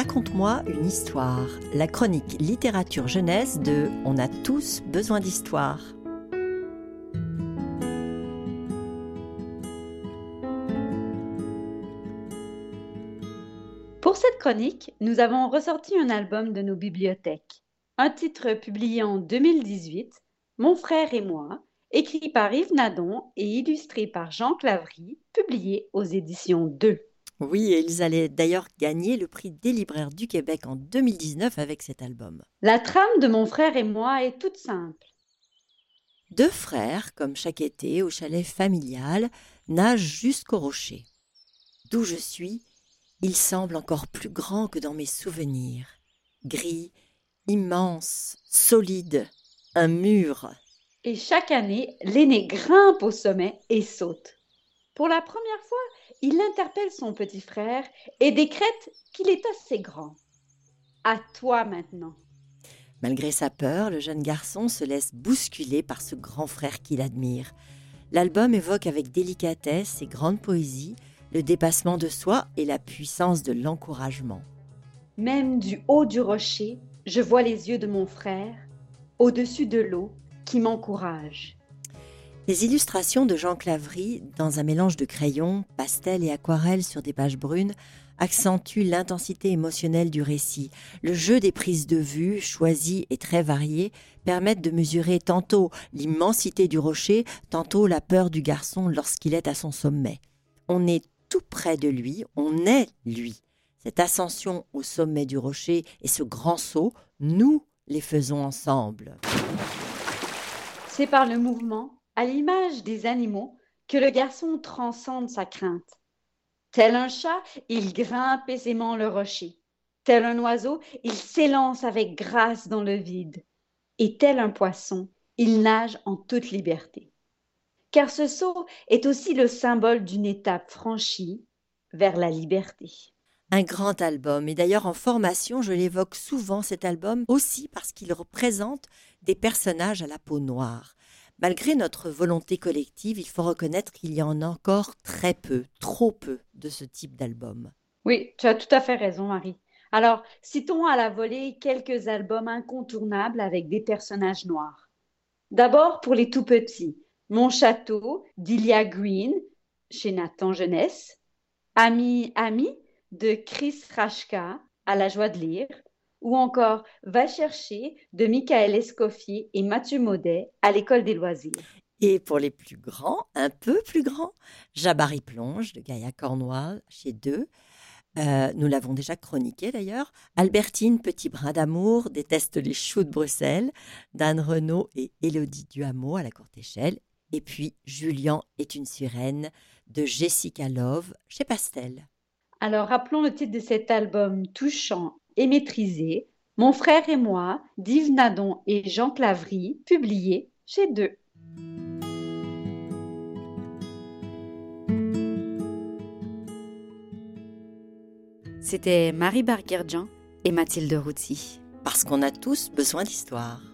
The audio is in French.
Raconte-moi une histoire, la chronique littérature jeunesse de On a tous besoin d'histoire. Pour cette chronique, nous avons ressorti un album de nos bibliothèques. Un titre publié en 2018, Mon frère et moi, écrit par Yves Nadon et illustré par Jean Clavry, publié aux éditions 2. Oui, et ils allaient d'ailleurs gagner le prix des libraires du Québec en 2019 avec cet album. La trame de Mon frère et moi est toute simple. Deux frères, comme chaque été au chalet familial, nagent jusqu'au rocher. D'où je suis, il semble encore plus grand que dans mes souvenirs. Gris, immense, solide, un mur. Et chaque année, l'aîné grimpe au sommet et saute. Pour la première fois, il interpelle son petit frère et décrète qu'il est assez grand. À toi maintenant. Malgré sa peur, le jeune garçon se laisse bousculer par ce grand frère qu'il admire. L'album évoque avec délicatesse et grande poésie le dépassement de soi et la puissance de l'encouragement. Même du haut du rocher, je vois les yeux de mon frère, au-dessus de l'eau, qui m'encouragent. Les illustrations de Jean Clavry, dans un mélange de crayons, pastels et aquarelles sur des pages brunes, accentuent l'intensité émotionnelle du récit. Le jeu des prises de vue, choisies et très variées, permettent de mesurer tantôt l'immensité du rocher, tantôt la peur du garçon lorsqu'il est à son sommet. On est tout près de lui, on est lui. Cette ascension au sommet du rocher et ce grand saut, nous les faisons ensemble. C'est par le mouvement à l'image des animaux, que le garçon transcende sa crainte. Tel un chat, il grimpe aisément le rocher. Tel un oiseau, il s'élance avec grâce dans le vide. Et tel un poisson, il nage en toute liberté. Car ce saut est aussi le symbole d'une étape franchie vers la liberté. Un grand album, et d'ailleurs en formation, je l'évoque souvent cet album aussi parce qu'il représente des personnages à la peau noire. Malgré notre volonté collective, il faut reconnaître qu'il y en a encore très peu, trop peu de ce type d'album. Oui, tu as tout à fait raison, Marie. Alors, citons à la volée quelques albums incontournables avec des personnages noirs. D'abord, pour les tout petits, Mon château d'Ilia Green, chez Nathan Jeunesse, Ami, Ami de Chris Rashka, à la joie de lire, ou encore Va chercher de Michael Escoffier et Mathieu Maudet à l'école des loisirs. Et pour les plus grands, un peu plus grands, Jabari Plonge de Gaïa Cornwall chez Deux. Euh, nous l'avons déjà chroniqué d'ailleurs. Albertine Petit Brin d'Amour déteste les choux de Bruxelles. Dan Renault et Élodie Duhameau à la courte échelle. Et puis Julien est une sirène de Jessica Love chez Pastel. Alors rappelons le titre de cet album touchant et maîtrisé, Mon frère et moi, d'Yves Nadon et Jean Clavry, publié chez Deux. C'était Marie Barguerdjan et Mathilde Routy. Parce qu'on a tous besoin d'histoire.